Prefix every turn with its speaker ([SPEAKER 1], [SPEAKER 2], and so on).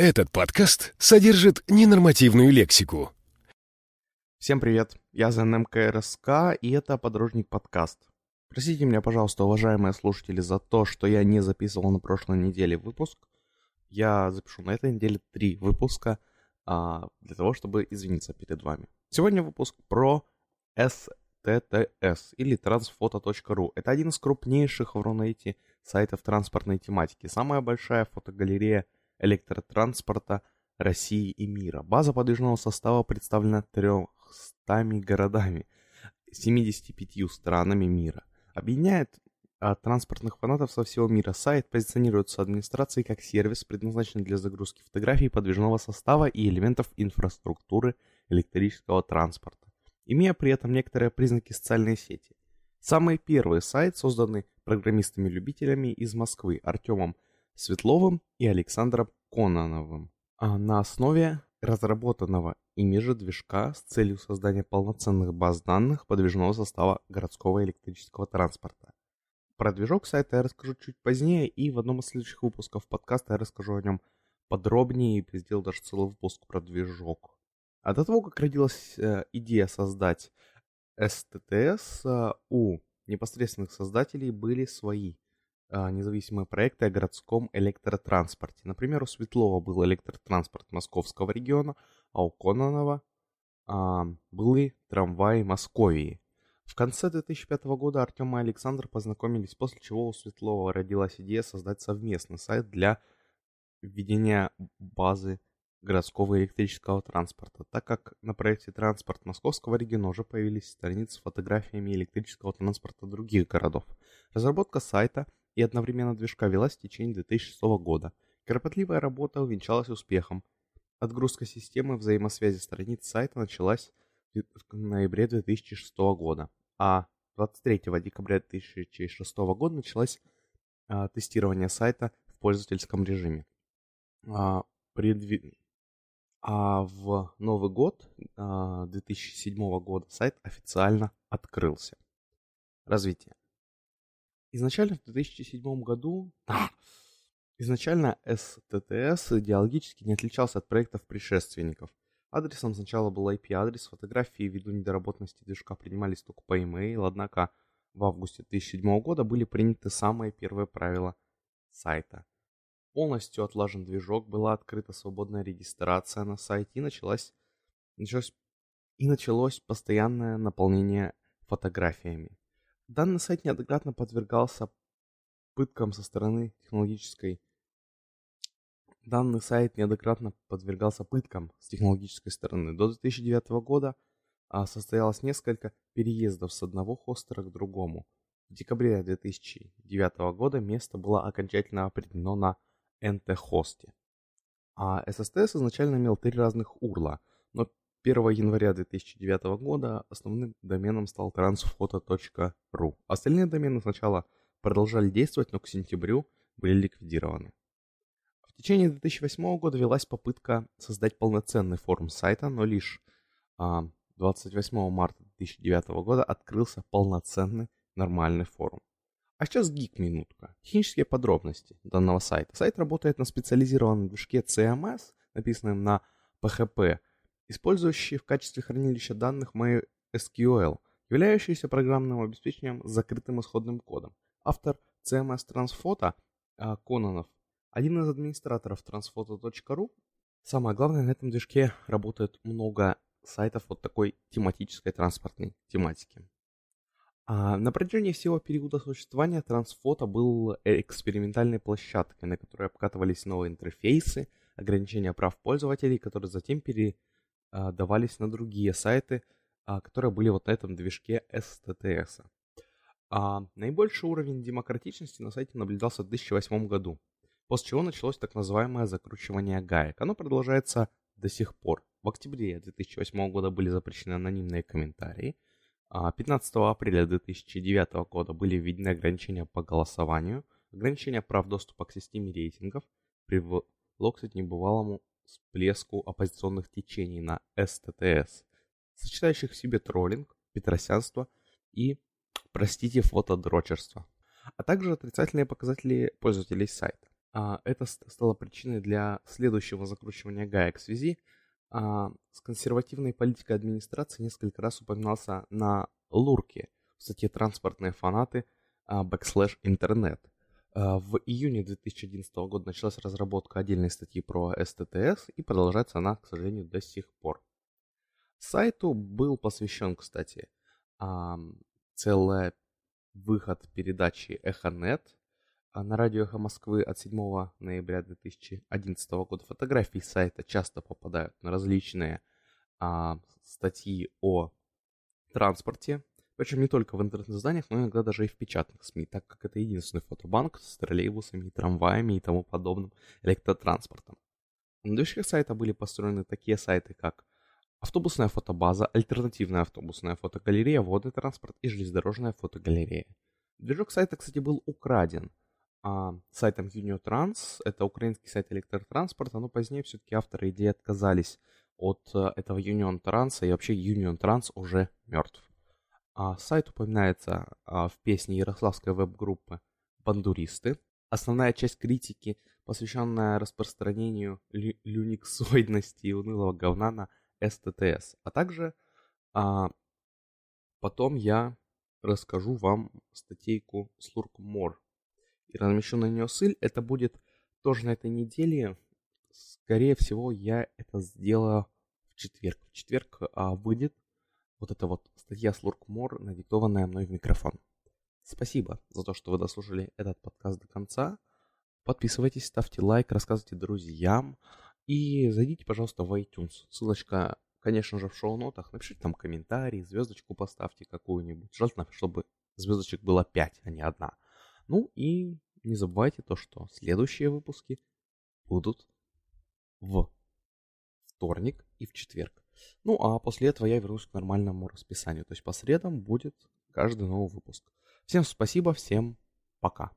[SPEAKER 1] Этот подкаст содержит ненормативную лексику.
[SPEAKER 2] Всем привет, я ЗНМКРСК, и это Подорожник подкаст. Простите меня, пожалуйста, уважаемые слушатели, за то, что я не записывал на прошлой неделе выпуск. Я запишу на этой неделе три выпуска а, для того, чтобы извиниться перед вами. Сегодня выпуск про STTS или transfoto.ru. Это один из крупнейших в Рунете сайтов транспортной тематики. Самая большая фотогалерея – электротранспорта России и мира. База подвижного состава представлена 300 городами, 75 странами мира. Объединяет от транспортных фанатов со всего мира. Сайт позиционируется администрацией как сервис, предназначенный для загрузки фотографий подвижного состава и элементов инфраструктуры электрического транспорта, имея при этом некоторые признаки социальной сети. Самый первый сайт, созданный программистами-любителями из Москвы Артемом Светловым и Александром Кононовым а на основе разработанного ими же движка с целью создания полноценных баз данных подвижного состава городского электрического транспорта. Про движок сайта я расскажу чуть позднее, и в одном из следующих выпусков подкаста я расскажу о нем подробнее и сделал даже целый выпуск про движок. А до того, как родилась э, идея создать STTS, э, у непосредственных создателей были свои независимые проекты о городском электротранспорте. Например, у Светлова был электротранспорт Московского региона, а у Кононова а, были трамваи Московии. В конце 2005 года Артем и Александр познакомились, после чего у Светлова родилась идея создать совместный сайт для введения базы городского электрического транспорта, так как на проекте «Транспорт Московского региона» уже появились страницы с фотографиями электрического транспорта других городов. Разработка сайта – и одновременно движка велась в течение 2006 года. Кропотливая работа увенчалась успехом. Отгрузка системы взаимосвязи страниц сайта началась в ноябре 2006 года, а 23 декабря 2006 года началось а, тестирование сайта в пользовательском режиме. А, предви... а в Новый год а, 2007 года сайт официально открылся. Развитие. Изначально в 2007 году изначально STTS идеологически не отличался от проектов предшественников. Адресом сначала был IP-адрес, фотографии ввиду недоработанности движка принимались только по e-mail, однако в августе 2007 года были приняты самые первые правила сайта. Полностью отлажен движок, была открыта свободная регистрация на сайте и началось, началось, и началось постоянное наполнение фотографиями. Данный сайт неоднократно подвергался пыткам со стороны технологической Данный сайт неоднократно подвергался пыткам с технологической стороны. До 2009 года а, состоялось несколько переездов с одного хостера к другому. В декабре 2009 года место было окончательно определено на NT-хосте. А SSTS изначально имел три разных урла, 1 января 2009 года основным доменом стал transfoto.ru. Остальные домены сначала продолжали действовать, но к сентябрю были ликвидированы. В течение 2008 года велась попытка создать полноценный форум сайта, но лишь 28 а, марта 2009 года открылся полноценный нормальный форум. А сейчас гик-минутка. Технические подробности данного сайта. Сайт работает на специализированном движке CMS, написанном на PHP использующий в качестве хранилища данных MySQL, являющийся программным обеспечением с закрытым исходным кодом. Автор CMS Transfoto а, Кононов, один из администраторов transfoto.ru. Самое главное, на этом движке работает много сайтов вот такой тематической транспортной тематики. А на протяжении всего периода существования Transfoto был экспериментальной площадкой, на которой обкатывались новые интерфейсы, ограничения прав пользователей, которые затем пере, давались на другие сайты, а, которые были вот на этом движке STTS. А наибольший уровень демократичности на сайте наблюдался в 2008 году, после чего началось так называемое закручивание гаек. Оно продолжается до сих пор. В октябре 2008 года были запрещены анонимные комментарии. 15 а апреля 2009 года были введены ограничения по голосованию. Ограничение прав доступа к системе рейтингов привело, кстати, небывалому всплеску оппозиционных течений на СТТС, сочетающих в себе троллинг, петросянство и, простите, фотодрочерство, а также отрицательные показатели пользователей сайта. А, это стало причиной для следующего закручивания гаек в связи а, с консервативной политикой администрации несколько раз упоминался на Лурке в статье «Транспортные фанаты» бэкслэш интернет. В июне 2011 года началась разработка отдельной статьи про СТТС и продолжается она, к сожалению, до сих пор. Сайту был посвящен, кстати, целый выход передачи «Эхонет», а на радио «Эхо Москвы» от 7 ноября 2011 года фотографии сайта часто попадают на различные а, статьи о транспорте, причем не только в интернет-изданиях, но иногда даже и в печатных СМИ, так как это единственный фотобанк с троллейбусами, трамваями и тому подобным электротранспортом. На движках сайта были построены такие сайты, как автобусная фотобаза, альтернативная автобусная фотогалерея, водный транспорт и железнодорожная фотогалерея. Движок сайта, кстати, был украден – а, сайтом Uniotrans. Это украинский сайт электротранспорта, но позднее все-таки авторы идеи отказались от э, этого Union Trans, и вообще Union Trans уже мертв. А сайт упоминается а, в песне ярославской веб-группы «Бандуристы». Основная часть критики, посвященная распространению лю- люниксоидности и унылого говна на STTS. А также а, потом я расскажу вам статейку Slurk и размещу на нее ссыль. Это будет тоже на этой неделе. Скорее всего, я это сделаю в четверг. В четверг а, выйдет вот эта вот статья с Луркмор, надиктованная мной в микрофон. Спасибо за то, что вы дослушали этот подкаст до конца. Подписывайтесь, ставьте лайк, рассказывайте друзьям. И зайдите, пожалуйста, в iTunes. Ссылочка, конечно же, в шоу-нотах. Напишите там комментарий, звездочку поставьте какую-нибудь. Желательно, чтобы звездочек было 5, а не одна. Ну и не забывайте то, что следующие выпуски будут в вторник и в четверг. Ну а после этого я вернусь к нормальному расписанию. То есть по средам будет каждый новый выпуск. Всем спасибо, всем пока.